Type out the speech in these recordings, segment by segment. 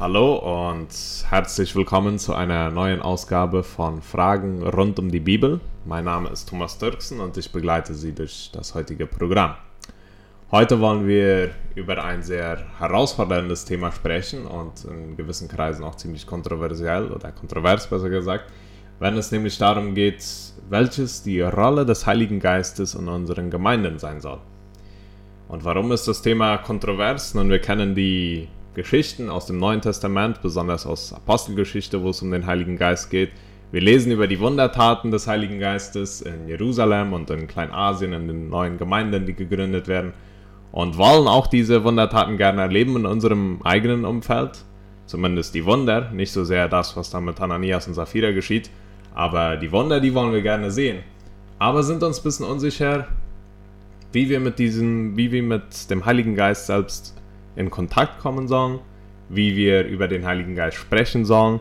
Hallo und herzlich willkommen zu einer neuen Ausgabe von Fragen rund um die Bibel. Mein Name ist Thomas Dirksen und ich begleite Sie durch das heutige Programm. Heute wollen wir über ein sehr herausforderndes Thema sprechen und in gewissen Kreisen auch ziemlich kontroversiell oder kontrovers besser gesagt, wenn es nämlich darum geht, welches die Rolle des Heiligen Geistes in unseren Gemeinden sein soll. Und warum ist das Thema kontrovers? Nun, wir kennen die Geschichten aus dem Neuen Testament, besonders aus Apostelgeschichte, wo es um den Heiligen Geist geht. Wir lesen über die Wundertaten des Heiligen Geistes in Jerusalem und in Kleinasien, in den neuen Gemeinden, die gegründet werden. Und wollen auch diese Wundertaten gerne erleben in unserem eigenen Umfeld. Zumindest die Wunder, nicht so sehr das, was da mit Hananias und Sapphira geschieht. Aber die Wunder, die wollen wir gerne sehen. Aber sind uns ein bisschen unsicher, wie wir mit diesem, wie wir mit dem Heiligen Geist selbst in Kontakt kommen sollen, wie wir über den Heiligen Geist sprechen sollen.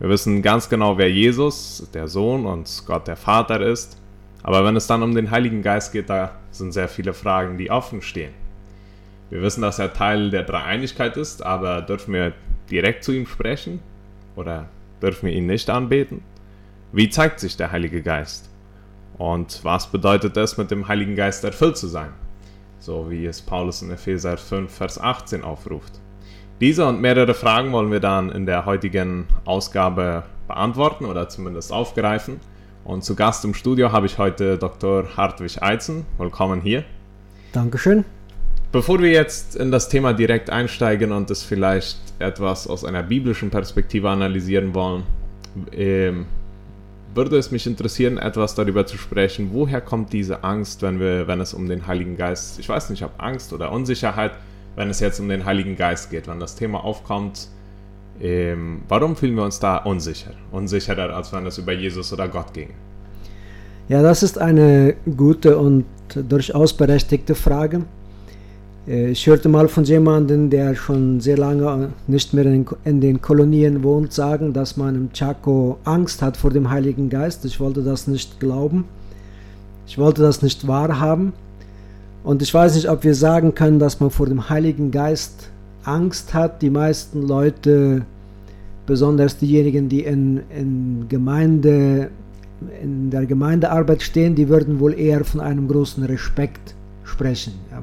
Wir wissen ganz genau, wer Jesus, der Sohn und Gott der Vater ist. Aber wenn es dann um den Heiligen Geist geht, da sind sehr viele Fragen, die offen stehen. Wir wissen, dass er Teil der Dreieinigkeit ist, aber dürfen wir direkt zu ihm sprechen? Oder dürfen wir ihn nicht anbeten? Wie zeigt sich der Heilige Geist? Und was bedeutet es, mit dem Heiligen Geist erfüllt zu sein? So wie es Paulus in Epheser 5, Vers 18 aufruft. Diese und mehrere Fragen wollen wir dann in der heutigen Ausgabe beantworten oder zumindest aufgreifen. Und zu Gast im Studio habe ich heute Dr. Hartwig Eizen. Willkommen hier. Dankeschön. Bevor wir jetzt in das Thema direkt einsteigen und es vielleicht etwas aus einer biblischen Perspektive analysieren wollen, ähm, würde es mich interessieren, etwas darüber zu sprechen. Woher kommt diese Angst, wenn, wir, wenn es um den Heiligen Geist, ich weiß nicht, ob Angst oder Unsicherheit, wenn es jetzt um den Heiligen Geist geht, wenn das Thema aufkommt, ähm, warum fühlen wir uns da unsicher? Unsicherer, als wenn es über Jesus oder Gott ging? Ja, das ist eine gute und durchaus berechtigte Frage. Äh, ich hörte mal von jemandem, der schon sehr lange nicht mehr in, den Kolonien wohnt, sagen, dass man im Chaco Angst hat vor dem Heiligen Geist. Ich wollte das nicht glauben. Ich wollte das nicht wahrhaben. Und ich weiß nicht, ob wir sagen können, dass man vor dem Heiligen Geist Angst hat. Die meisten Leute, besonders diejenigen, die in, in Gemeinde, in der Gemeindearbeit stehen, die würden wohl eher von einem großen Respekt sprechen. Ja.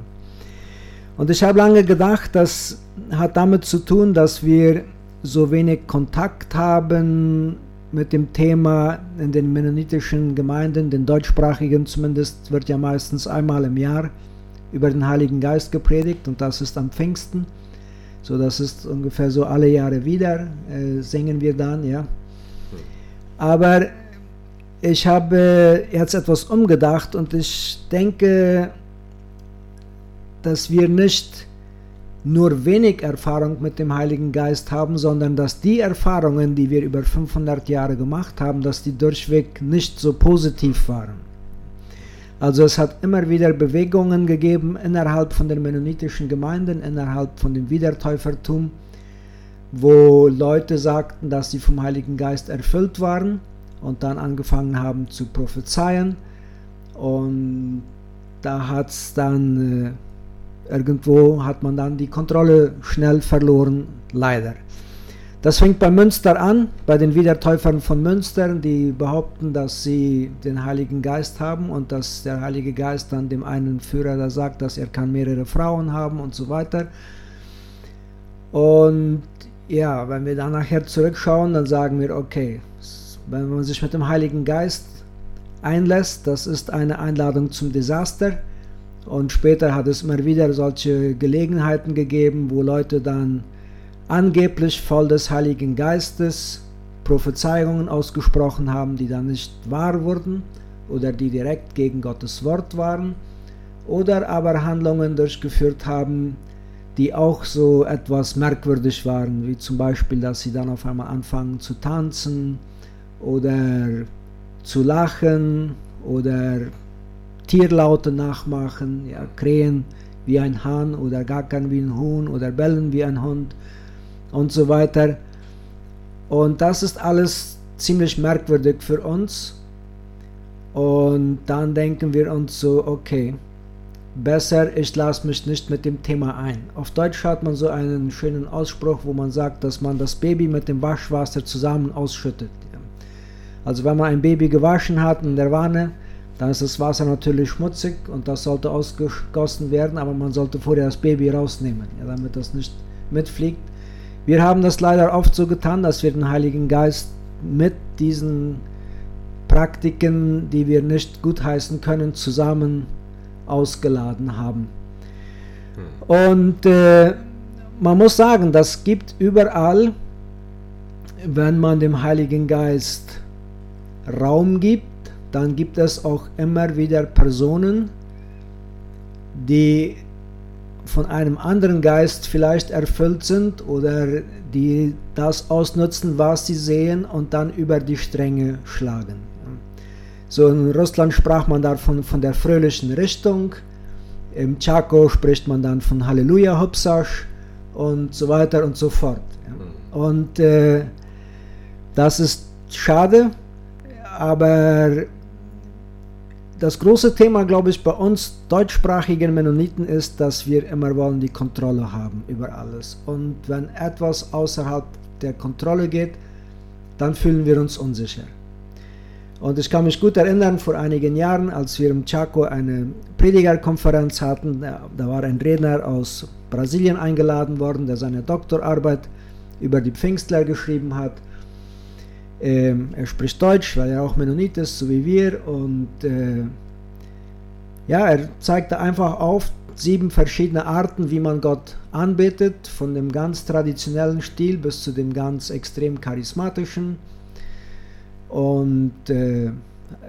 Und ich habe lange gedacht, das hat damit zu tun, dass wir so wenig Kontakt haben mit dem Thema in den mennonitischen Gemeinden, den deutschsprachigen zumindest, wird ja meistens einmal im Jahr über den Heiligen Geist gepredigt und das ist am Pfingsten. So, das ist ungefähr so alle Jahre wieder, äh, singen wir dann, ja. Aber ich habe jetzt etwas umgedacht und ich denke, dass wir nicht nur wenig Erfahrung mit dem Heiligen Geist haben, sondern dass die Erfahrungen, die wir über 500 Jahre gemacht haben, dass die durchweg nicht so positiv waren. Also es hat immer wieder Bewegungen gegeben innerhalb von den mennonitischen Gemeinden, innerhalb von dem Wiedertäufertum, wo Leute sagten, dass sie vom Heiligen Geist erfüllt waren und dann angefangen haben zu prophezeien. Und da hat es dann äh, irgendwo hat man dann die Kontrolle schnell verloren, leider. Das fängt bei Münster an, bei den Wiedertäufern von Münster, die behaupten, dass sie den Heiligen Geist haben und dass der Heilige Geist dann dem einen Führer da sagt, dass er kann mehrere Frauen haben und so weiter. Und ja, wenn wir dann nachher zurückschauen, dann sagen wir, okay, wenn man sich mit dem Heiligen Geist einlässt, das ist eine Einladung zum Desaster und später hat es immer wieder solche Gelegenheiten gegeben, wo Leute dann angeblich voll des Heiligen Geistes Prophezeiungen ausgesprochen haben, die dann nicht wahr wurden oder die direkt gegen Gottes Wort waren oder aber Handlungen durchgeführt haben, die auch so etwas merkwürdig waren, wie zum Beispiel, dass sie dann auf einmal anfangen zu tanzen oder zu lachen oder Tierlaute nachmachen, ja, krähen wie ein Hahn oder gackern wie ein Huhn oder bellen wie ein Hund und so weiter. Und das ist alles ziemlich merkwürdig für uns. Und dann denken wir uns so, okay, besser, ich lasse mich nicht mit dem Thema ein. Auf Deutsch hat man so einen schönen Ausspruch, wo man sagt, dass man das Baby mit dem Waschwasser zusammen ausschüttet. Also wenn man ein Baby gewaschen hat in der Wanne, dann ist das Wasser natürlich schmutzig und das sollte ausgegossen werden, aber man sollte vorher das Baby rausnehmen, ja, damit das nicht mitfliegt. Wir haben das leider oft so getan, dass wir den Heiligen Geist mit diesen Praktiken, die wir nicht gutheißen können, zusammen ausgeladen haben. Hm. Und äh, man muss sagen, das gibt überall, wenn man dem Heiligen Geist Raum gibt, dann gibt es auch immer wieder Personen, die von einem anderen Geist vielleicht erfüllt sind oder die das ausnutzen, was sie sehen und dann über die Stränge schlagen. So in Russland sprach man davon von der fröhlichen Richtung, im Chaco spricht man dann von Halleluja Hupsasch und so weiter und so fort. Und äh, das ist schade, aber das große Thema, glaube ich, bei uns deutschsprachigen Mennoniten ist, dass wir immer wollen die Kontrolle haben über alles. Und wenn etwas außerhalb der Kontrolle geht, dann fühlen wir uns unsicher. Und ich kann mich gut erinnern, vor einigen Jahren, als wir im Chaco eine Predigerkonferenz hatten, da war ein Redner aus Brasilien eingeladen worden, der seine Doktorarbeit über die Pfingstler geschrieben hat. Ähm, er spricht Deutsch, weil er auch Mennonit ist, so wie wir. Und äh, ja, er zeigte einfach auf sieben verschiedene Arten, wie man Gott anbetet, von dem ganz traditionellen Stil bis zu dem ganz extrem charismatischen und äh,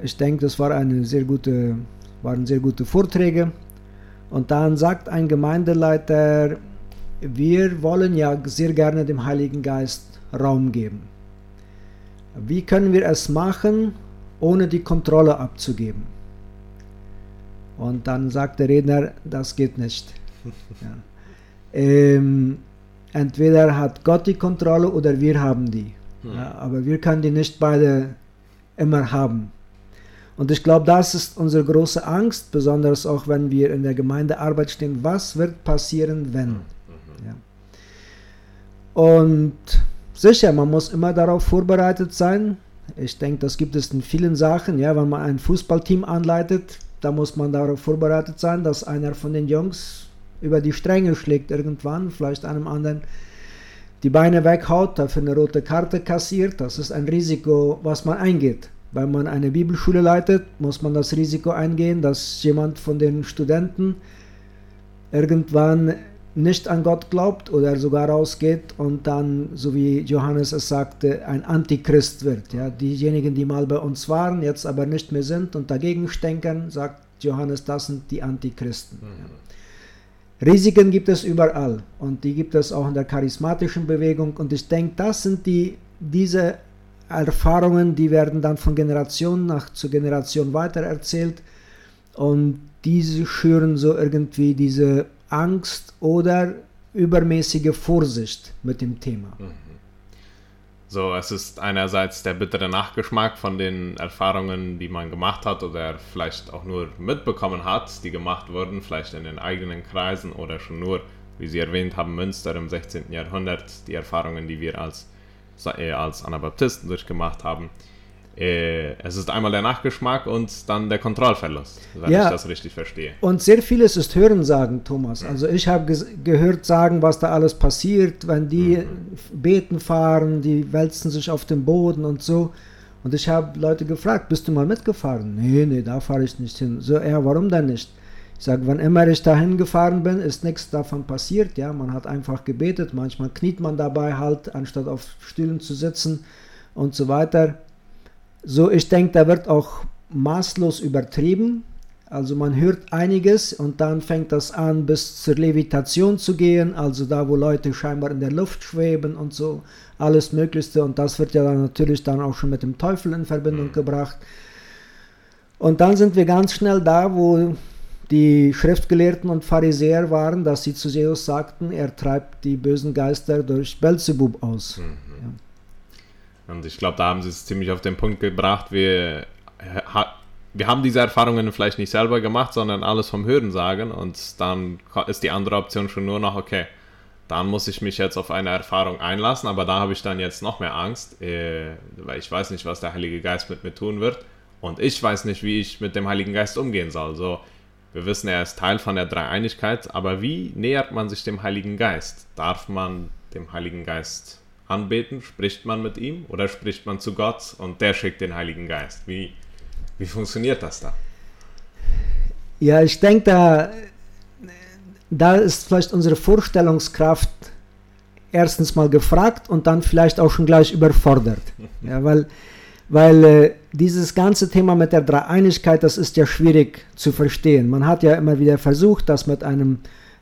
ich denke, das war eine sehr gute, waren sehr gute Vorträge. Und dann sagt ein Gemeindeleiter, wir wollen ja sehr gerne dem Heiligen Geist Raum geben. Wie können wir es machen, ohne die Kontrolle abzugeben? Und dann sagt der Redner, das geht nicht. Ja. Ähm, entweder hat Gott die Kontrolle oder wir haben die. Hm. Ja, aber wir können die nicht beide immer haben. Und ich glaube, das ist unsere große Angst, besonders auch wenn wir in der Gemeindearbeit stehen. Was wird passieren, wenn? Hm, mhm. Ja. Und sicher, man muss immer darauf vorbereitet sein. Ich denke, das gibt es in vielen Sachen. Ja, wenn man ein Fußballteam anleitet, da muss man darauf vorbereitet sein, dass einer von den Jungs über die Stränge schlägt irgendwann, vielleicht einem anderen die Beine weghaut, dafür eine rote Karte kassiert, das ist ein Risiko, was man eingeht. Wenn man eine Bibelschule leitet, muss man das Risiko eingehen, dass jemand von den Studenten irgendwann nicht an Gott glaubt oder sogar rausgeht und dann, so wie Johannes es sagte, ein Antichrist wird. Ja, diejenigen, die mal bei uns waren, jetzt aber nicht mehr sind und dagegen stänkern, sagt Johannes, das sind die Antichristen. Mhm. Risiken gibt es überall und die gibt es auch in der charismatischen Bewegung und ich denke, das sind die, diese Erfahrungen, die werden dann von Generation nach zu Generation weitererzählt und diese schüren so irgendwie diese Angst oder übermäßige Vorsicht mit dem Thema. So, es ist einerseits der bittere Nachgeschmack von den Erfahrungen, die man gemacht hat oder vielleicht auch nur mitbekommen hat, die gemacht wurden, vielleicht in den eigenen Kreisen oder schon nur, wie Sie erwähnt haben, Münster im 16. Jahrhundert, die Erfahrungen, die wir als, äh, als Anabaptisten durchgemacht haben. Äh, es ist einmal der Nachgeschmack und dann der Kontrollverlust, wenn ja. ich das richtig verstehe. Und sehr vieles ist Hörensagen, Thomas. Also ich habe gehört sagen, was da alles passiert, wenn die mhm. beten fahren, die wälzen sich auf dem Boden und so. Und ich habe Leute gefragt, bist du mal mitgefahren? Nee, nee, da fahre ich nicht hin. So, ja, warum denn nicht? Ich sage, wann immer ich dahin gefahren bin, ist nichts davon passiert. Ja, man hat einfach gebetet. Manchmal kniet man dabei halt, anstatt auf Stühlen zu sitzen und so weiter. So, ich denke, da wird auch maßlos übertrieben. Also man hört einiges und dann fängt das an, bis zur Levitation zu gehen, also da, wo Leute scheinbar in der Luft schweben und so, alles Möglichste. Und das wird ja dann natürlich dann auch schon mit dem Teufel in Verbindung mhm. gebracht. Und dann sind wir ganz schnell da, wo die Schriftgelehrten und Pharisäer waren, dass sie zu Jesus sagten, er treibt die bösen Geister durch Belzebub aus. Mhm. Und ich glaube, da haben sie es ziemlich auf den Punkt gebracht. Wir, wir haben diese Erfahrungen vielleicht nicht selber gemacht, sondern alles vom Hören sagen und dann ist die andere Option schon nur noch, okay, dann muss ich mich jetzt auf eine Erfahrung einlassen, aber da habe ich dann jetzt noch mehr Angst, äh, weil ich weiß nicht, was der Heilige Geist mit mir tun wird und ich weiß nicht, wie ich mit dem Heiligen Geist umgehen soll. So, wir wissen, er ist Teil von der Dreieinigkeit, aber wie nähert man sich dem Heiligen Geist? Darf man dem Heiligen Geist anbeten? Spricht man mit ihm oder spricht man zu Gott und der schickt den Heiligen Geist? Wie, wie funktioniert das da? Ja, ich denke, da, da ist vielleicht unsere Vorstellungskraft erstens mal gefragt und dann vielleicht auch schon gleich überfordert. Ja, weil weil äh, dieses ganze Thema mit der Dreieinigkeit, das ist ja schwierig zu verstehen. Man hat ja immer wieder versucht, das mit einem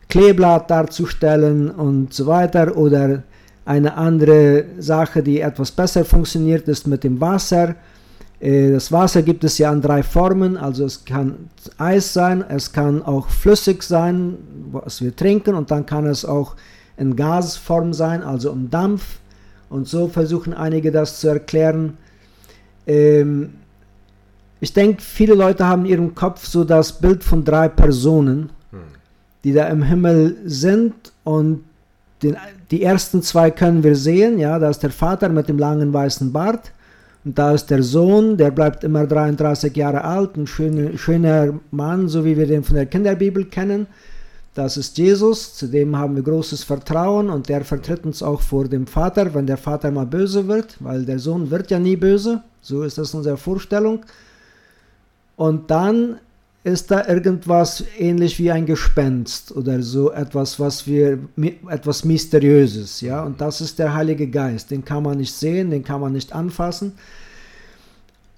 Kleeblatt darzustellen und so weiter oder eine andere Sache, die etwas besser funktioniert, ist mit dem Wasser. Äh, das Wasser gibt es ja in drei Formen, also es kann Eis sein, es kann auch flüssig sein, was wir trinken, und dann kann es auch in Gasform sein, also im Dampf. Und so versuchen einige das zu erklären. Ähm, ich denke, viele Leute haben in ihrem Kopf so das Bild von drei Personen, hm. die da im Himmel sind und den, die ersten zwei können wir sehen, ja, da ist der Vater mit dem langen weißen Bart. Und da ist der Sohn, der bleibt immer 33 Jahre alt, ein schöner, schöner Mann, so wie wir den von der Kinderbibel kennen. Das ist Jesus, zu dem haben wir großes Vertrauen. Und der vertritt uns auch vor dem Vater, wenn der Vater mal böse wird, weil der Sohn wird ja nie böse, so ist das unsere Vorstellung. Und dann ist da irgendwas ähnlich wie ein Gespenst oder so etwas, was wir etwas mysteriöses, ja, und das ist der Heilige Geist. Den kann man nicht sehen, den kann man nicht anfassen.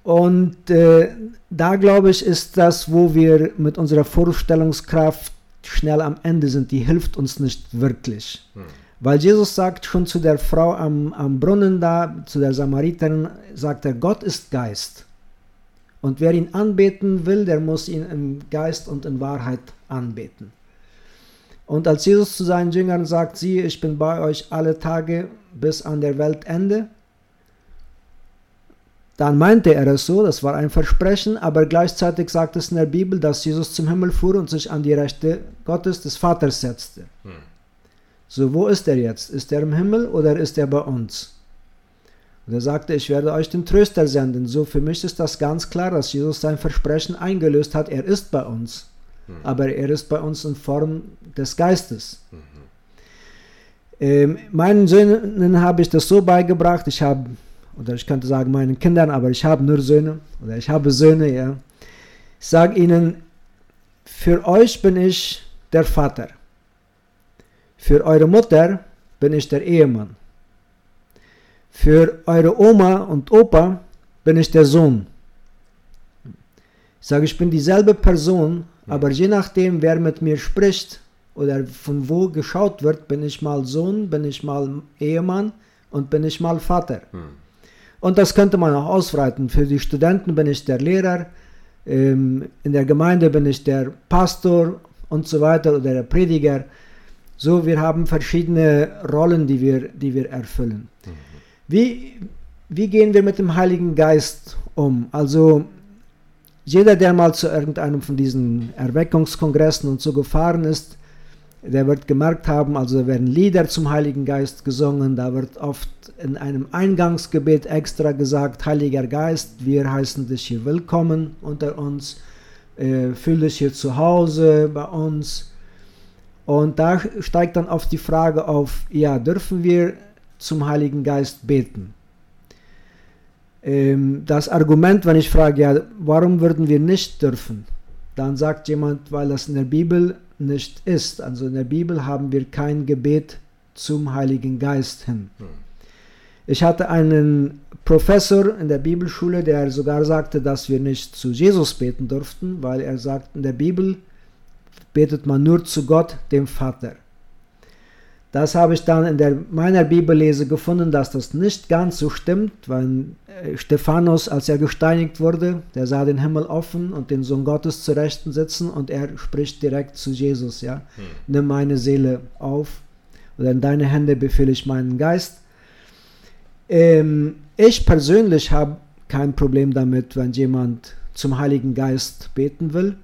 Und äh, da glaube ich, ist das, wo wir mit unserer Vorstellungskraft schnell am Ende sind, die hilft uns nicht wirklich. Hm. Weil Jesus sagt schon zu der Frau am, am Brunnen da, zu der Samariterin, sagt er, Gott ist Geist. Und wer ihn anbeten will, der muss ihn im Geist und in Wahrheit anbeten. Und als Jesus zu seinen Jüngern sagt, siehe, ich bin bei euch alle Tage bis an der Weltende, dann meinte er es so, das war ein Versprechen, aber gleichzeitig sagt es in der Bibel, dass Jesus zum Himmel fuhr und sich an die Rechte Gottes des Vaters setzte. Hm. So, wo ist er jetzt? Ist er im Himmel oder ist er bei uns? Und er sagte, ich werde euch den Tröster senden. So, für mich ist das ganz klar, dass Jesus sein Versprechen eingelöst hat. Er ist bei uns. Hm. Aber er ist bei uns in Form des Geistes. Mhm. Ähm, meinen Söhnen habe ich das so beigebracht. Ich habe oder ich könnte sagen meinen Kindern, aber ich habe nur Söhne oder ich habe Söhne, ja. Ich sage ihnen, für euch bin ich der Vater. Für eure Mutter bin ich der Ehemann. Für eure Oma und Opa bin ich der Sohn. Ich sage, ich bin dieselbe Person, aber je nachdem, wer mit mir spricht oder von wo geschaut wird, bin ich mal Sohn, bin ich mal Ehemann und bin ich mal Vater. Hm. Und das könnte man auch ausweiten. Für die Studenten bin ich der Lehrer, ähm, in der Gemeinde bin ich der Pastor und so weiter oder der Prediger. So, wir haben verschiedene Rollen, die wir, die wir erfüllen. Mhm. Wie, wie gehen wir mit dem Heiligen Geist um? Also, jeder, der mal zu irgendeinem von diesen Erweckungskongressen und so gefahren ist, der wird gemerkt haben, also werden Lieder zum Heiligen Geist gesungen, da wird oft in einem Eingangsgebet extra gesagt, Heiliger Geist, wir heißen dich hier willkommen unter uns, äh, fühl dich hier zu Hause bei uns. Und da steigt dann oft die Frage auf, ja, dürfen wir zum Heiligen Geist beten? Ähm, das Argument, wenn ich frage, ja, warum würden wir nicht dürfen? Dann sagt jemand, weil das in der Bibel nicht ist. Also in der Bibel haben wir kein Gebet zum Heiligen Geist hin. Hm. Ich hatte einen Professor in der Bibelschule, der sogar sagte, dass wir nicht zu Jesus beten durften, weil er sagt, in der Bibel betet man nur zu Gott, dem Vater. Das habe ich dann in der, meiner Bibellese gefunden, dass das nicht ganz so stimmt, weil äh, Stephanus, als er gesteinigt wurde, der sah den Himmel offen und den Sohn Gottes zu Rechten sitzen und er spricht direkt zu Jesus, ja, hm. nimm meine Seele auf oder in deine Hände befehle ich meinen Geist. Ähm, ich persönlich habe kein Problem damit, wenn jemand zum Heiligen Geist beten will.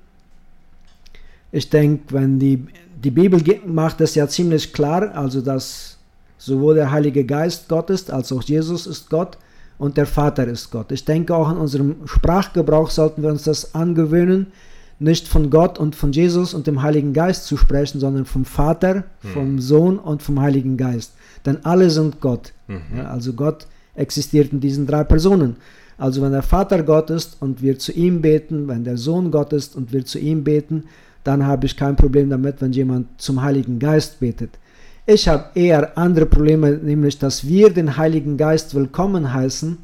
Ich denke, wenn die, die Bibel macht es ja ziemlich klar, also dass sowohl der Heilige Geist Gott ist, als auch Jesus ist Gott und der Vater ist Gott. Ich denke auch in unserem Sprachgebrauch sollten wir uns das angewöhnen, nicht von Gott und von Jesus und dem Heiligen Geist zu sprechen, sondern vom Vater, hm. vom Sohn und vom Heiligen Geist. Denn alle sind Gott. Mhm. Ja, also Gott existiert in diesen drei Personen. Also wenn der Vater Gott ist und wir zu ihm beten, wenn der Sohn Gott ist und wir zu ihm beten, dann habe ich kein Problem damit, wenn jemand zum Heiligen Geist betet. Ich habe eher andere Probleme, nämlich dass wir den Heiligen Geist willkommen heißen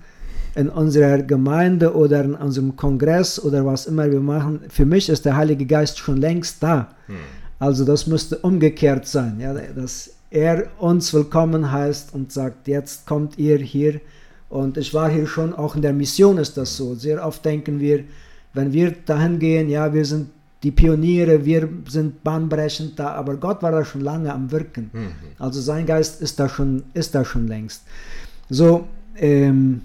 in unserer Gemeinde oder in unserem Kongress oder was immer wir machen. Für mich ist der Heilige Geist schon längst da. Hm. Also das müsste umgekehrt sein, ja, dass er uns willkommen heißt und sagt, jetzt kommt ihr hier. Und ich war hier schon, auch in der Mission ist das so. Sehr oft denken wir, wenn wir dahin gehen, ja, wir sind die Pioniere, wir sind bahnbrechend da, aber Gott war da schon lange am Wirken. Mhm. Also sein Geist ist da schon, ist da schon längst. So, ähm,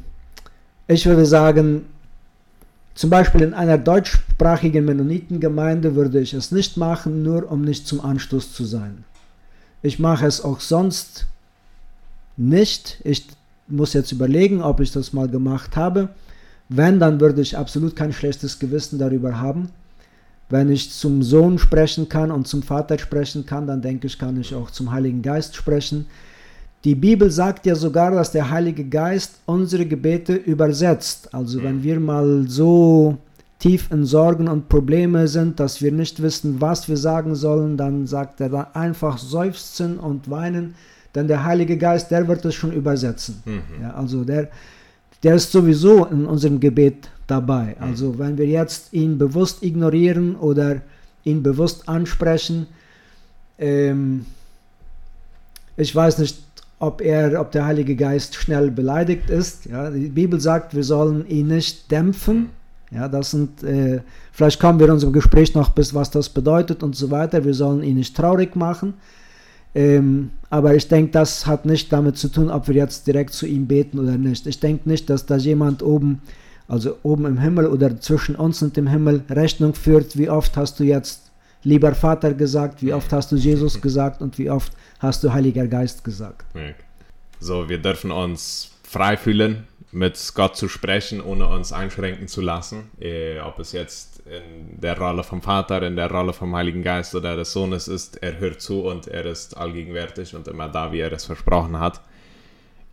ich würde sagen, zum Beispiel in einer deutschsprachigen Mennonitengemeinde würde ich es nicht machen, nur um nicht zum Anstoß zu sein. Ich mache es auch sonst nicht. Ich muss jetzt überlegen, ob ich das mal gemacht habe. Wenn, dann würde ich absolut kein schlechtes Gewissen darüber haben. Wenn ich zum Sohn sprechen kann und zum Vater sprechen kann, dann denke ich, kann ich auch zum Heiligen Geist sprechen. Die Bibel sagt ja sogar, dass der Heilige Geist unsere Gebete übersetzt. Also wenn wir mal so tief in Sorgen und Probleme sind, dass wir nicht wissen, was wir sagen sollen, dann sagt er dann einfach seufzen und weinen, denn der Heilige Geist, der wird es schon übersetzen. Mhm. Ja, also der, der ist sowieso in unserem Gebet dabei. Mhm. Also wenn wir jetzt ihn bewusst ignorieren oder ihn bewusst ansprechen, ähm, ich weiß nicht, ob er, ob der Heilige Geist schnell beleidigt ist. Ja, die Bibel sagt, wir sollen ihn nicht dämpfen. Ja, das sind, äh, vielleicht kommen wir in unserem Gespräch noch bis, was das bedeutet und so weiter. Wir sollen ihn nicht traurig machen. Ähm, aber ich denke, das hat nicht damit zu tun, ob wir jetzt direkt zu ihm beten oder nicht. Ich denke nicht, dass da jemand oben also oben im Himmel oder zwischen uns und dem Himmel Rechnung führt, wie oft hast du jetzt lieber Vater gesagt, wie oft hast du Jesus gesagt und wie oft hast du Heiliger Geist gesagt. So, wir dürfen uns frei fühlen, mit Gott zu sprechen, ohne uns einschränken zu lassen. Eh, ob es jetzt in der Rolle vom Vater, in der Rolle vom Heiligen Geist oder des Sohnes ist, er hört zu und er ist allgegenwärtig und immer da, wie er es versprochen hat.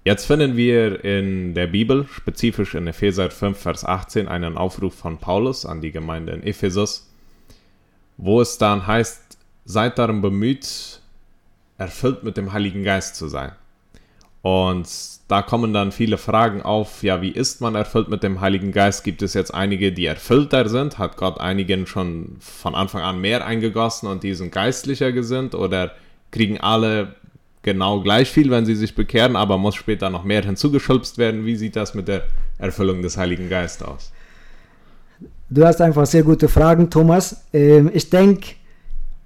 Jetzt finden wir in der Bibel, spezifisch in Epheser 5, Vers 18, einen Aufruf von Paulus an die Gemeinde in Ephesus, wo es dann heißt, seid darum bemüht, erfüllt mit dem Heiligen Geist zu sein. Und da kommen dann viele Fragen auf, ja, wie ist man erfüllt mit dem Heiligen Geist? Gibt es jetzt einige, die erfüllter sind? Hat Gott einigen schon von Anfang an mehr eingegossen und die sind geistlicher gesinnt? Oder kriegen alle genau gleich viel, wenn sie sich bekehren, aber muss später noch mehr hinzugeschubst werden. Wie sieht das mit der Erfüllung des Heiligen Geistes aus? Du hast einfach sehr gute Fragen, Thomas. Ähm, ich denke,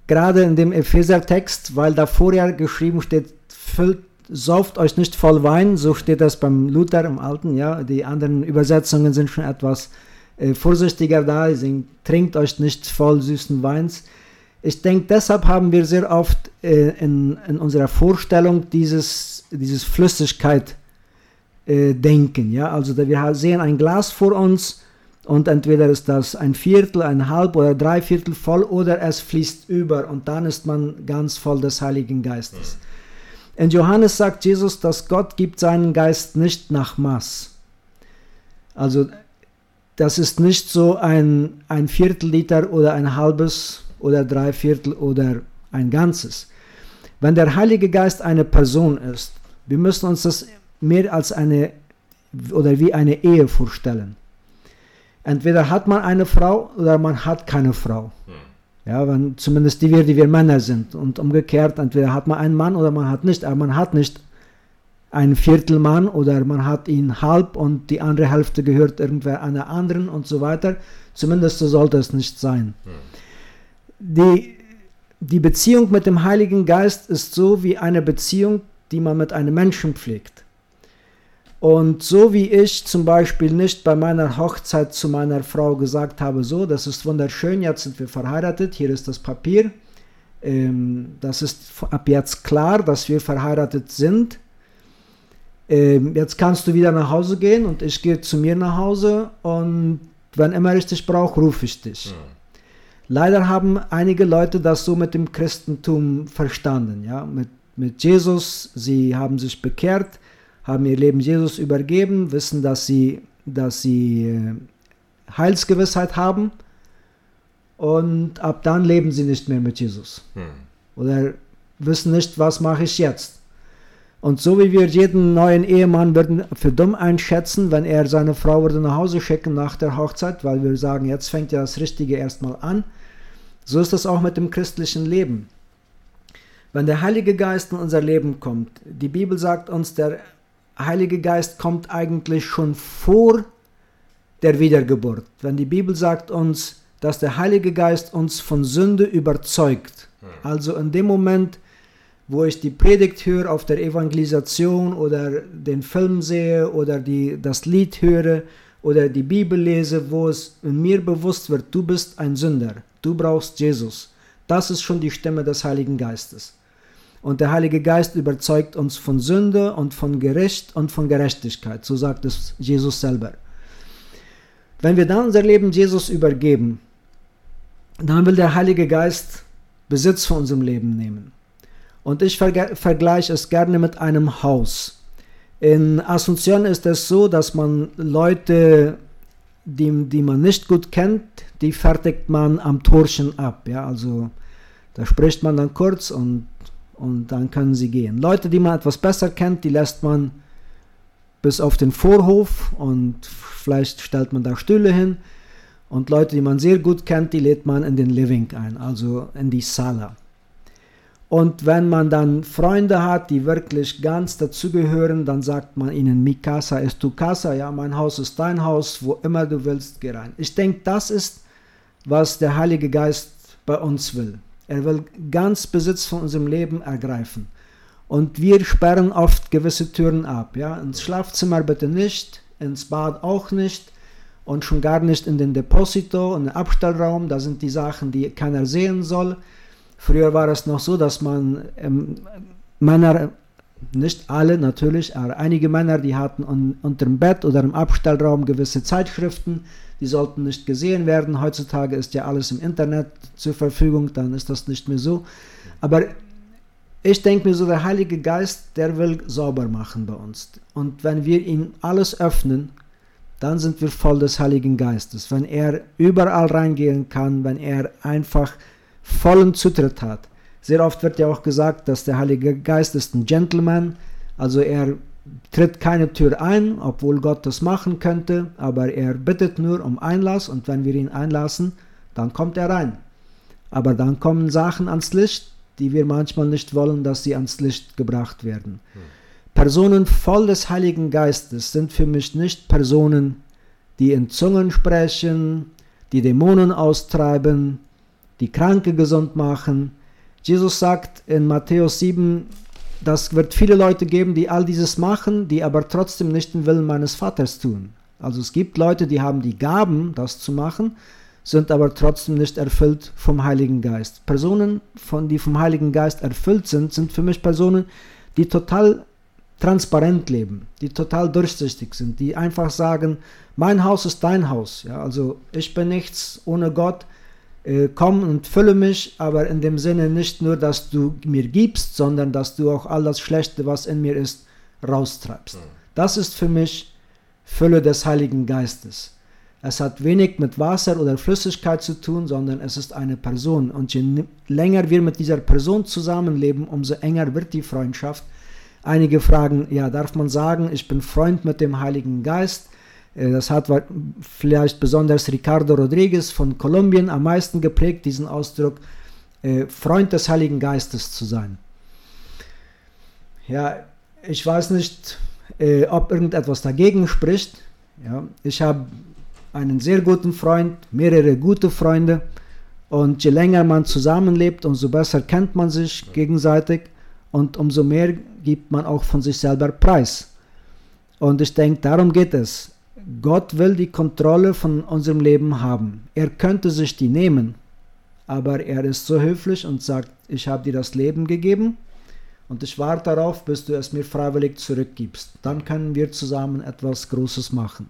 gerade in dem Epheser-Text, weil da vorher geschrieben steht, füllt, sauft euch nicht voll Wein, so steht das beim Luther im Alten, ja. Die anderen Übersetzungen sind schon etwas äh, vorsichtiger da, sie sagen, trinkt euch nicht voll süßen Weins. Ich denke, deshalb haben wir sehr oft äh, in, in, unserer Vorstellung dieses, dieses Flüssigkeit äh, denken. Ja? Also wir sehen ein Glas vor uns und entweder ist das ein Viertel, ein Halb oder drei Viertel voll oder es fließt über und dann ist man ganz voll des Heiligen Geistes. In Johannes sagt Jesus, dass Gott gibt seinen Geist nicht nach Maß. Also das ist nicht so ein, ein Viertel Liter oder ein halbes oder drei Viertel oder ein Ganzes. Wenn der Heilige Geist eine Person ist, wir müssen uns das mehr als eine oder wie eine Ehe vorstellen. Entweder hat man eine Frau oder man hat keine Frau. Hm. Ja, wenn, zumindest die wir, die wir Männer sind. Und umgekehrt, entweder hat man einen Mann oder man hat nicht. Aber man hat nicht einen Viertelmann oder man hat ihn halb und die andere Hälfte gehört irgendwer einer anderen und so weiter. Zumindest so sollte es nicht sein. Hm die, die Beziehung mit dem Heiligen Geist ist so wie eine Beziehung, die man mit einem Menschen pflegt. Und so wie ich zum Beispiel nicht bei meiner Hochzeit zu meiner Frau gesagt habe, so, das ist wunderschön, jetzt sind wir verheiratet, hier ist das Papier, ähm, das ist ab jetzt klar, dass wir verheiratet sind. Ähm, jetzt kannst du wieder nach Hause gehen und ich gehe zu mir nach Hause und wenn immer ich dich brauche, rufe ich dich. Mhm. Leider haben einige Leute das so mit dem Christentum verstanden, ja, mit, mit Jesus, sie haben sich bekehrt, haben ihr Leben Jesus übergeben, wissen, dass sie, dass sie äh, Heilsgewissheit haben und ab dann leben sie nicht mehr mit Jesus. Hm. Oder wissen nicht, was mache ich jetzt. Und so wie wir jeden neuen Ehemann würden für dumm einschätzen, wenn er seine Frau würde nach Hause schicken nach der Hochzeit, weil wir sagen, jetzt fängt ja das Richtige erstmal an, so ist das auch mit dem christlichen Leben. Wenn der Heilige Geist in unser Leben kommt, die Bibel sagt uns, der Heilige Geist kommt eigentlich schon vor der Wiedergeburt. Wenn die Bibel sagt uns, dass der Heilige Geist uns von Sünde überzeugt, hm. also in dem Moment, wo ich die Predigt höre auf der Evangelisation oder den Film sehe oder die, das Lied höre oder die Bibel lese, wo es in mir bewusst wird, du bist ein Sünder, du brauchst Jesus. Das ist schon die Stimme des Heiligen Geistes. Und der Heilige Geist überzeugt uns von Sünde und von Gericht und von Gerechtigkeit. So sagt es Jesus selber. Wenn wir dann unser Leben Jesus übergeben, dann will der Heilige Geist Besitz von unserem Leben nehmen. Und ich vergleiche es gerne mit einem Haus. In Asunción ist es so, dass man Leute, die, die man nicht gut kennt, die fertigt man am Torchen ab. Ja? Also da spricht man dann kurz und und dann können sie gehen. Leute, die man etwas besser kennt, die lässt man bis auf den Vorhof und vielleicht stellt man da Stühle hin. Und Leute, die man sehr gut kennt, die lädt man in den Living ein, also in die Sala. Und wenn man dann Freunde hat, die wirklich ganz dazugehören, dann sagt man ihnen, mi casa es tu casa, ja, mein Haus ist dein Haus, wo immer du willst, geh rein. Ich denke, das ist, was der Heilige Geist bei uns will. Er will ganz Besitz von unserem Leben ergreifen. Und wir sperren oft gewisse Türen ab. Ja? Ins Schlafzimmer bitte nicht, ins Bad auch nicht und schon gar nicht in den Deposito, in den Abstellraum. Da sind die Sachen, die keiner sehen soll. Früher war es noch so, dass man ähm, Männer, nicht alle natürlich, aber einige Männer, die hatten un, unter dem Bett oder im Abstellraum gewisse Zeitschriften, die sollten nicht gesehen werden. Heutzutage ist ja alles im Internet zur Verfügung, dann ist das nicht mehr so. Aber ich denke mir so, der Heilige Geist, der will sauber machen bei uns. Und wenn wir ihm alles öffnen, dann sind wir voll des Heiligen Geistes. Wenn er überall reingehen kann, wenn er einfach vollen Zutritt hat. Sehr oft wird ja auch gesagt, dass der Heilige Geist ist ein Gentleman, also er tritt keine Tür ein, obwohl Gott das machen könnte, aber er bittet nur um Einlass und wenn wir ihn einlassen, dann kommt er rein. Aber dann kommen Sachen ans Licht, die wir manchmal nicht wollen, dass sie ans Licht gebracht werden. Hm. Personen voll des Heiligen Geistes sind für mich nicht Personen, die in Zungen sprechen, die Dämonen austreiben, die Kranke gesund machen. Jesus sagt in Matthäus 7, das wird viele Leute geben, die all dieses machen, die aber trotzdem nicht den Willen meines Vaters tun. Also es gibt Leute, die haben die Gaben, das zu machen, sind aber trotzdem nicht erfüllt vom Heiligen Geist. Personen, von, die vom Heiligen Geist erfüllt sind, sind für mich Personen, die total transparent leben, die total durchsichtig sind, die einfach sagen, mein Haus ist dein Haus. Ja, also ich bin nichts ohne Gott äh, komm und fülle mich, aber in dem Sinne nicht nur, dass du mir gibst, sondern dass du auch all das Schlechte, was in mir ist, raustreibst. Mhm. Das ist für mich Fülle des Heiligen Geistes. Es hat wenig mit Wasser oder Flüssigkeit zu tun, sondern es ist eine Person. Und je länger wir mit dieser Person zusammenleben, umso enger wird die Freundschaft. Einige fragen, ja, darf man sagen, ich bin Freund mit dem Heiligen Geist? Äh, das hat vielleicht besonders Ricardo Rodriguez von Kolumbien am meisten geprägt, diesen Ausdruck, äh, Freund des Heiligen Geistes zu sein. Ja, ich weiß nicht, äh, ob irgendetwas dagegen spricht. Ja, ich habe einen sehr guten Freund, mehrere gute Freunde und je länger man zusammenlebt, umso besser kennt man sich gegenseitig und umso mehr gibt man auch von sich selber preis. Und ich denke, darum geht es. Gott will die Kontrolle von unserem Leben haben. Er könnte sich die nehmen, aber er ist so höflich und sagt, ich habe dir das Leben gegeben und ich warte darauf, bis du es mir freiwillig zurückgibst. Dann können wir zusammen etwas Großes machen.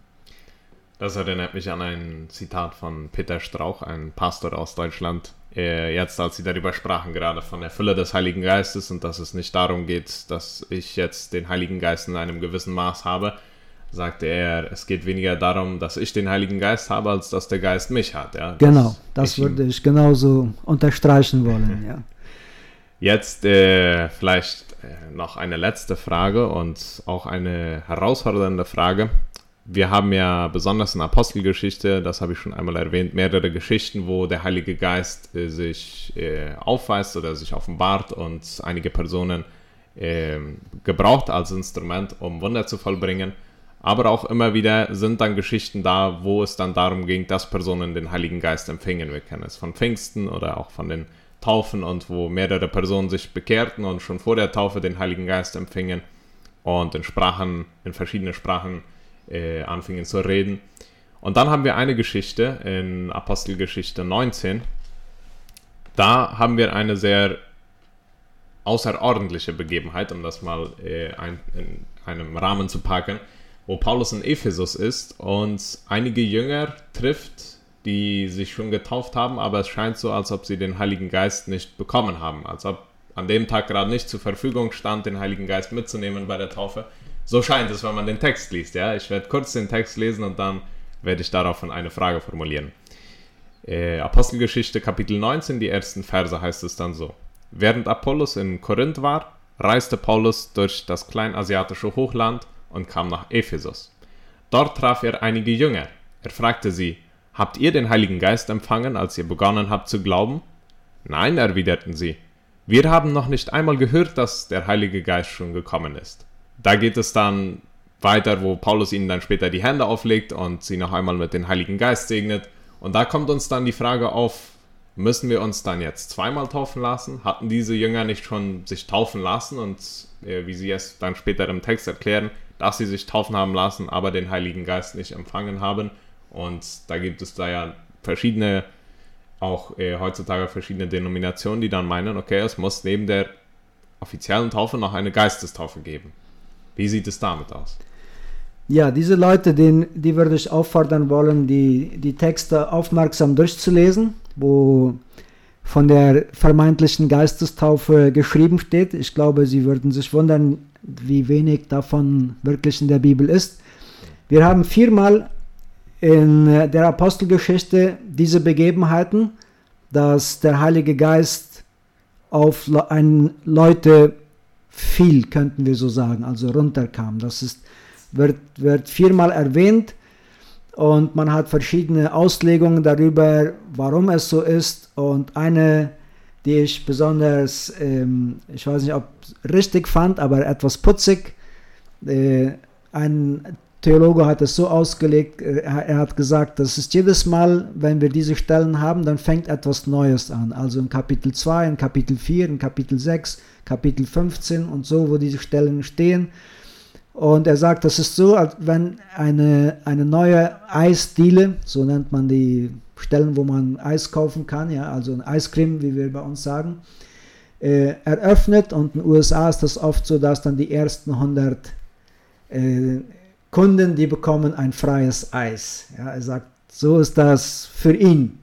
Das erinnert mich an ein Zitat von Peter Strauch, ein Pastor aus Deutschland. Jetzt, als Sie darüber sprachen, gerade von der Fülle des Heiligen Geistes und dass es nicht darum geht, dass ich jetzt den Heiligen Geist in einem gewissen Maß habe, sagte er, es geht weniger darum, dass ich den Heiligen Geist habe, als dass der Geist mich hat. Ja? Genau, das würde ich genauso unterstreichen wollen. ja. Jetzt äh, vielleicht äh, noch eine letzte Frage und auch eine herausfordernde Frage wir haben ja besonders in Apostelgeschichte, das habe ich schon einmal erwähnt, mehrere Geschichten, wo der Heilige Geist äh, sich äh, aufweist oder sich offenbart und einige Personen äh, gebraucht als Instrument, um Wunder zu vollbringen. Aber auch immer wieder sind dann Geschichten da, wo es dann darum ging, dass Personen den Heiligen Geist empfingen. Wir kennen es von Pfingsten oder auch von den Taufen und wo mehrere Personen sich bekehrten und schon vor der Taufe den Heiligen Geist empfingen und in Sprachen, in verschiedenen Sprachen äh, anfingen zu reden. Und dann haben wir eine Geschichte in Apostelgeschichte 19. Da haben wir eine sehr außerordentliche Begebenheit, um das mal äh, ein, in einem Rahmen zu packen, wo Paulus in Ephesus ist und einige Jünger trifft, die sich schon getauft haben, aber es scheint so, als ob sie den Heiligen Geist nicht bekommen haben, als ob an dem Tag gerade nicht zur Verfügung stand, den Heiligen Geist mitzunehmen bei der Taufe. So scheint es, wenn man den Text liest. Ja? Ich werde kurz den Text lesen und dann werde ich daraufhin eine Frage formulieren. Äh, Apostelgeschichte Kapitel 19, die ersten Verse heißt es dann so. Während Apollos in Korinth war, reiste Paulus durch das kleinasiatische Hochland und kam nach Ephesus. Dort traf er einige Jünger. Er fragte sie, Habt ihr den Heiligen Geist empfangen, als ihr begonnen habt zu glauben? Nein, erwiderten sie. Wir haben noch nicht einmal gehört, dass der Heilige Geist schon gekommen ist da geht es dann weiter, wo Paulus ihnen dann später die Hände auflegt und sie noch einmal mit dem Heiligen Geist segnet. Und da kommt uns dann die Frage auf, müssen wir uns dann jetzt zweimal taufen lassen? Hatten diese Jünger nicht schon sich taufen lassen und äh, wie sie es dann später im Text erklären, dass sie sich taufen haben lassen, aber den Heiligen Geist nicht empfangen haben? Und da gibt es da ja verschiedene, auch äh, heutzutage verschiedene Denominationen, die dann meinen, okay, es muss neben der offiziellen Taufe noch eine Geistestaufe geben. Wie sieht es damit aus? Ja, diese Leute, den, die würde ich auffordern wollen, die, die Texte aufmerksam durchzulesen, wo von der vermeintlichen Geistestaufe geschrieben steht. Ich glaube, sie würden sich wundern, wie wenig davon wirklich in der Bibel ist. Wir haben viermal in der Apostelgeschichte diese Begebenheiten, dass der Heilige Geist auf ein Leute fiel, könnten wir so sagen, also runterkam. Das ist, wird, wird viermal erwähnt und man hat verschiedene Auslegungen darüber, warum es so ist. Und eine, die ich besonders, ähm, ich weiß nicht, ob richtig fand, aber etwas putzig. Äh, ein Theologe hat es so ausgelegt, äh, er hat gesagt, das ist jedes Mal, wenn wir diese Stellen haben, dann fängt etwas Neues an. Also in Kapitel 2, in Kapitel 4, in Kapitel 6, Kapitel 15 und so, wo diese Stellen stehen. Und er sagt, das ist so, als wenn eine, eine neue Eisdiele, so nennt man die Stellen, wo man Eis kaufen kann, ja, also ein Eiscreme, wie wir bei uns sagen, äh, eröffnet. Und in den USA ist das oft so, dass dann die ersten 100 äh, Kunden, die bekommen ein freies Eis. Ja, er sagt, so ist das für ihn.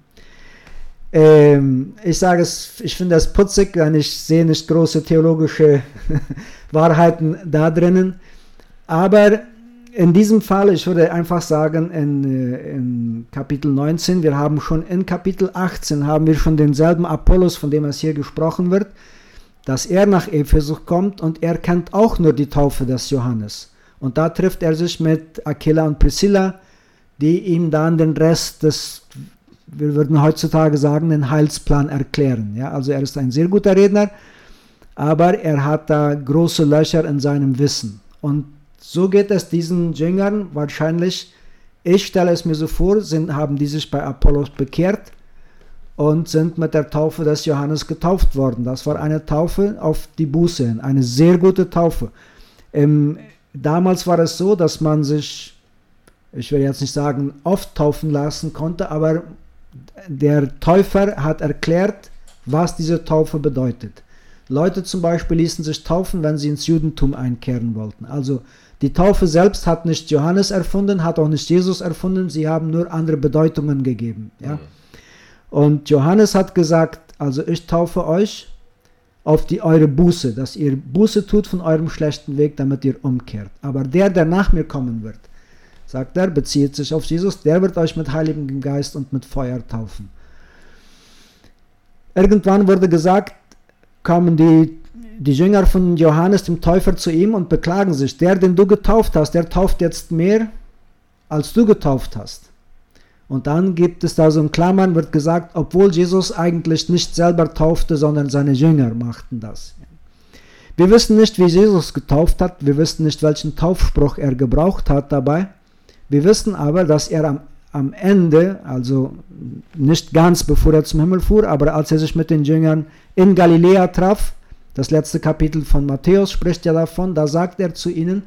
Ähm, ich sage es, ich finde das putzig, denn ich sehe nicht große theologische Wahrheiten da drinnen. Aber in diesem Fall, ich würde einfach sagen, in, äh, in, Kapitel 19, wir haben schon in Kapitel 18, haben wir schon denselben Apollos, von dem es hier gesprochen wird, dass er nach Ephesus kommt und er kennt auch nur die Taufe des Johannes. Und da trifft er sich mit Aquila und Priscilla, die ihm dann den Rest des wir würden heutzutage sagen, den Heilsplan erklären. Ja, also er ist ein sehr guter Redner, aber er hat da große Löcher in seinem Wissen. Und so geht es diesen Jüngern wahrscheinlich. Ich stelle es mir so vor, sind, haben die sich bei Apollos bekehrt und sind mit der Taufe des Johannes getauft worden. Das war eine Taufe auf die Buße eine sehr gute Taufe. Im damals war es so, dass man sich, ich will jetzt nicht sagen, oft taufen lassen konnte, aber der Täufer hat erklärt, was diese Taufe bedeutet. Leute zum Beispiel ließen sich taufen, wenn sie ins Judentum einkehren wollten. Also die Taufe selbst hat nicht Johannes erfunden, hat auch nicht Jesus erfunden, sie haben nur andere Bedeutungen gegeben. Ja? Mhm. Und Johannes hat gesagt, also ich taufe euch auf die eure Buße, dass ihr Buße tut von eurem schlechten Weg, damit ihr umkehrt. Aber der, der nach mir kommen wird, sagt er, bezieht sich auf Jesus, der wird euch mit Heiligem Geist und mit Feuer taufen. Irgendwann wurde gesagt, kamen die, die Jünger von Johannes dem Täufer zu ihm und beklagen sich, der, den du getauft hast, der tauft jetzt mehr, als du getauft hast. Und dann gibt es da so ein Klammern, wird gesagt, obwohl Jesus eigentlich nicht selber taufte, sondern seine Jünger machten das. Wir wissen nicht, wie Jesus getauft hat, wir wissen nicht, welchen Taufspruch er gebraucht hat dabei. Wir wissen aber, dass er am, am Ende, also nicht ganz bevor er zum Himmel fuhr, aber als er sich mit den Jüngern in Galiläa traf, das letzte Kapitel von Matthäus spricht ja davon, da sagt er zu ihnen,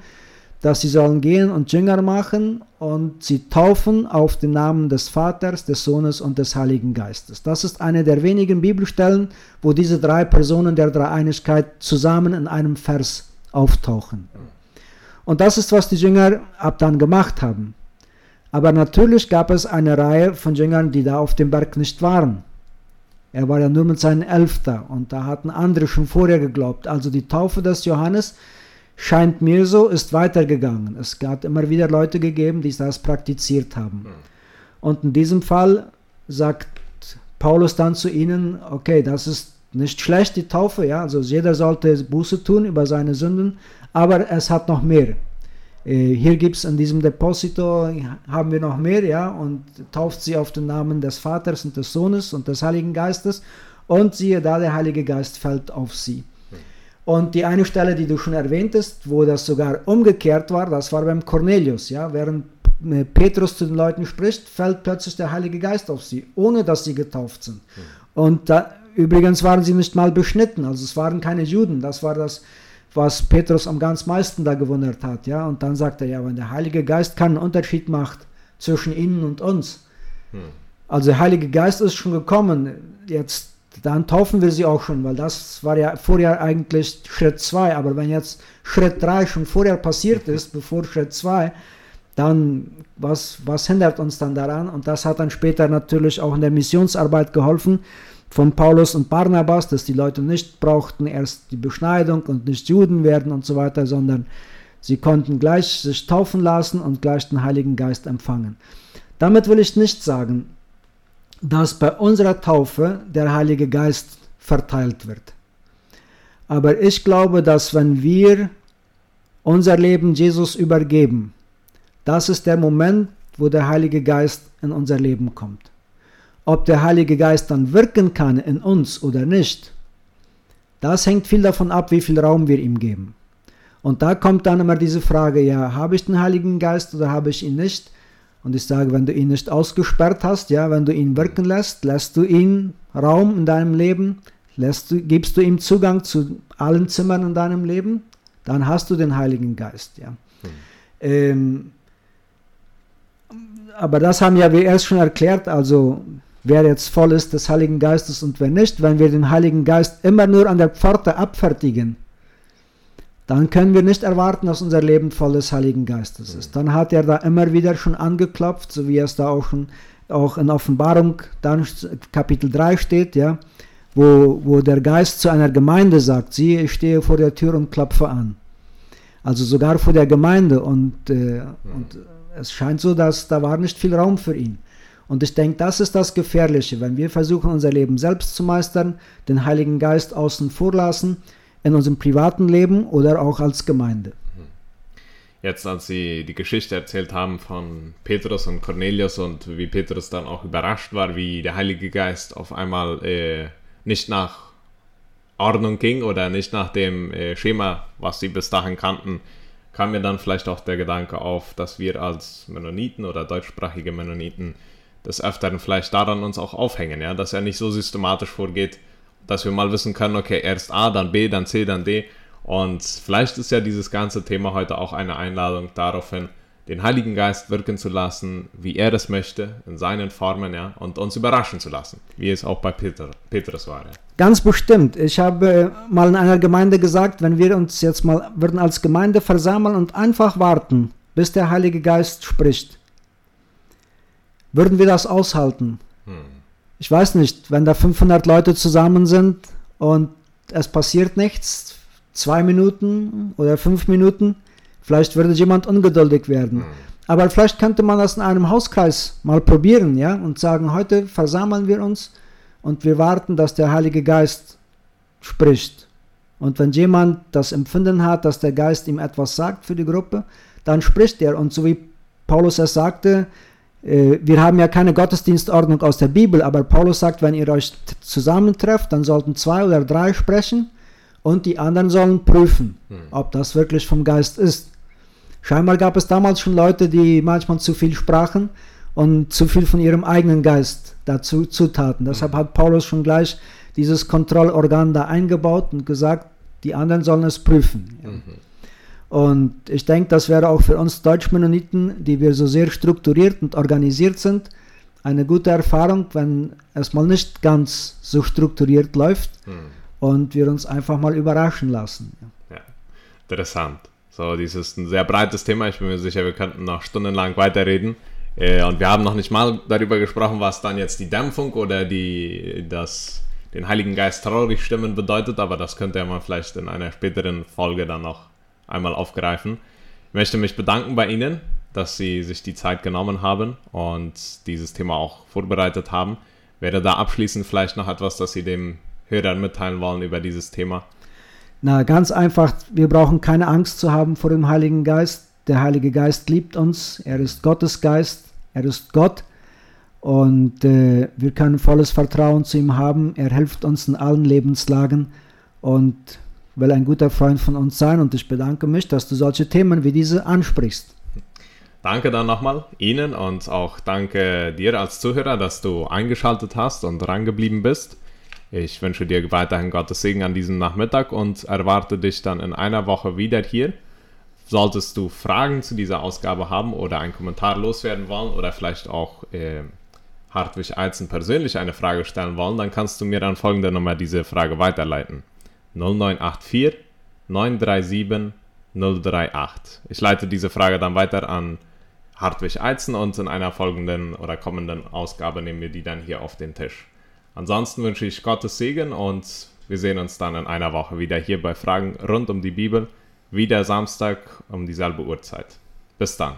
dass sie sollen gehen und Jünger machen und sie taufen auf den Namen des Vaters, des Sohnes und des Heiligen Geistes. Das ist eine der wenigen Bibelstellen, wo diese drei Personen der Dreieinigkeit zusammen in einem Vers auftauchen. Und das ist, was die Jünger ab dann gemacht haben. Aber natürlich gab es eine Reihe von Jüngern, die da auf dem Berg nicht waren. Er war ja nur mit seinen Elfter und da hatten andere schon vorher geglaubt. Also die Taufe des Johannes scheint mir so, ist weitergegangen. Es hat immer wieder Leute gegeben, die das praktiziert haben. Hm. Und in diesem Fall sagt Paulus dann zu ihnen, okay, das ist nicht schlecht, die Taufe, ja, also jeder sollte Buße tun über seine Sünden, aber es hat noch mehr. Äh, hier gibt es in diesem Deposito, haben wir noch mehr, ja, und tauft sie auf den Namen des Vaters und des Sohnes und des Heiligen Geistes und siehe da, der Heilige Geist fällt auf sie. Und die eine Stelle, die du schon erwähntest, wo das sogar umgekehrt war, das war beim Cornelius. Ja? Während äh, Petrus zu den Leuten spricht, fällt plötzlich der Heilige Geist auf sie, ohne dass sie getauft sind. Mhm. Und da, übrigens waren sie nicht mal beschnitten, also es waren keine Juden. Das war das, was Petrus am ganz meisten da gewundert hat. Ja? Und dann sagt er, ja, wenn der Heilige Geist keinen Unterschied macht zwischen ihnen und uns. Mhm. Also der Heilige Geist ist schon gekommen. Jetzt dann taufen wir sie auch schon, weil das war ja vorher eigentlich Schritt 2. Aber wenn jetzt Schritt 3 schon vorher passiert ist, bevor Schritt 2, dann was, was hindert uns dann daran? Und das hat dann später natürlich auch in der Missionsarbeit geholfen von Paulus und Barnabas, dass die Leute nicht brauchten erst die Beschneidung und nicht Juden werden und so weiter, sondern sie konnten gleich sich taufen lassen und gleich den Heiligen Geist empfangen. Damit will ich nicht sagen, dass bei unserer Taufe der Heilige Geist verteilt wird. Aber ich glaube, dass wenn wir unser Leben Jesus übergeben, das ist der Moment, wo der Heilige Geist in unser Leben kommt. Ob der Heilige Geist dann wirken kann in uns oder nicht, das hängt viel davon ab, wie viel Raum wir ihm geben. Und da kommt dann immer diese Frage, ja, habe ich den Heiligen Geist oder habe ich ihn nicht? Und ich sage, wenn du ihn nicht ausgesperrt hast, ja, wenn du ihn wirken lässt, lässt du ihn Raum in deinem Leben, lässt du, gibst du ihm Zugang zu allen Zimmern in deinem Leben, dann hast du den Heiligen Geist, ja. Hm. Ähm, aber das haben ja wir erst schon erklärt, also wer jetzt voll ist des Heiligen Geistes und wer nicht, wenn wir den Heiligen Geist immer nur an der Pforte abfertigen, dann können wir nicht erwarten, dass unser Leben voll des Heiligen Geistes ist. Dann hat er da immer wieder schon angeklopft, so wie es da auch schon auch in Offenbarung dann Kapitel 3 steht, ja, wo, wo der Geist zu einer Gemeinde sagt, siehe, ich stehe vor der Tür und klopfe an. Also sogar vor der Gemeinde und, äh, und es scheint so, dass da war nicht viel Raum für ihn. Und ich denke, das ist das Gefährliche, wenn wir versuchen, unser Leben selbst zu meistern, den Heiligen Geist außen vor lassen, in unserem privaten Leben oder auch als Gemeinde. Jetzt, als Sie die Geschichte erzählt haben von Petrus und Cornelius und wie Petrus dann auch überrascht war, wie der Heilige Geist auf einmal äh, nicht nach Ordnung ging oder nicht nach dem äh, Schema, was sie bis dahin kannten, kam mir dann vielleicht auch der Gedanke auf, dass wir als Mennoniten oder deutschsprachige Mennoniten des Öfteren vielleicht daran uns auch aufhängen, ja, dass er nicht so systematisch vorgeht, dass wir mal wissen können, okay, erst A, dann B, dann C, dann D Und vielleicht ist ja dieses ganze Thema heute auch eine Einladung daraufhin, den Heiligen Geist wirken zu lassen, wie er es möchte, in seinen Formen, ja, und uns überraschen zu lassen, wie es auch bei Peter, Petrus war. Ja. Ganz bestimmt. Ich habe mal in einer Gemeinde gesagt, wenn wir uns jetzt mal würden als Gemeinde versammeln und einfach warten, bis der Heilige Geist spricht, würden wir das aushalten? Hm. Ich weiß nicht, wenn da 500 Leute zusammen sind und es passiert nichts, zwei Minuten oder fünf Minuten, vielleicht würde jemand ungeduldig werden. Mhm. Aber vielleicht könnte man das in einem Hauskreis mal probieren, ja, und sagen, heute versammeln wir uns und wir warten, dass der Heilige Geist spricht. Und wenn jemand das Empfinden hat, dass der Geist ihm etwas sagt für die Gruppe, dann spricht er. Und so wie Paulus es sagte, wir haben ja keine Gottesdienstordnung aus der Bibel, aber Paulus sagt, wenn ihr euch zusammentrefft, dann sollten zwei oder drei sprechen und die anderen sollen prüfen, hm. ob das wirklich vom Geist ist. Scheinbar gab es damals schon Leute, die manchmal zu viel sprachen und zu viel von ihrem eigenen Geist dazu zutaten. Deshalb hm. hat Paulus schon gleich dieses Kontrollorgan da eingebaut und gesagt, die anderen sollen es prüfen. Mhm. Und ich denke, das wäre auch für uns Deutschmennoniten, die wir so sehr strukturiert und organisiert sind, eine gute Erfahrung, wenn es mal nicht ganz so strukturiert läuft. Mhm und wir uns einfach mal überraschen lassen. Ja, interessant. So, dieses ist ein sehr breites Thema. Ich bin mir sicher, wir könnten noch stundenlang weiterreden. Äh, und wir haben noch nicht mal darüber gesprochen, was dann jetzt die Dämpfung oder die, das, den Heiligen Geist traurig stimmen bedeutet, aber das könnte man vielleicht in einer späteren Folge dann noch einmal aufgreifen. Ich möchte mich bedanken bei Ihnen, dass Sie sich die Zeit genommen haben und dieses Thema auch vorbereitet haben. Wäre da abschließend vielleicht noch etwas, das Sie dem Hörern mitteilen wollen über dieses Thema? Na, ganz einfach, wir brauchen keine Angst zu haben vor dem Heiligen Geist. Der Heilige Geist liebt uns, er ist Gottes Geist, er ist Gott und äh, wir können volles Vertrauen zu ihm haben. Er hilft uns in allen Lebenslagen und will ein guter Freund von uns sein und ich bedanke mich, dass du solche Themen wie diese ansprichst. Danke dann nochmal Ihnen und auch danke dir als Zuhörer, dass du eingeschaltet hast und drangeblieben bist. Ich wünsche dir weiterhin Gottes Segen an diesem Nachmittag und erwarte dich dann in einer Woche wieder hier. Solltest du Fragen zu dieser Ausgabe haben oder einen Kommentar loswerden wollen oder vielleicht auch äh, Hartwig Eizen persönlich eine Frage stellen wollen, dann kannst du mir an folgende Nummer diese Frage weiterleiten. 0984 937 038. Ich leite diese Frage dann weiter an Hartwig Eizen und in einer folgenden oder kommenden Ausgabe nehmen wir die dann hier auf den Tisch. Ansonsten wünsche ich Gottes Segen und wir sehen uns dann in einer Woche wieder hier bei Fragen rund um die Bibel. Wieder Samstag um dieselbe Uhrzeit. Bis dann.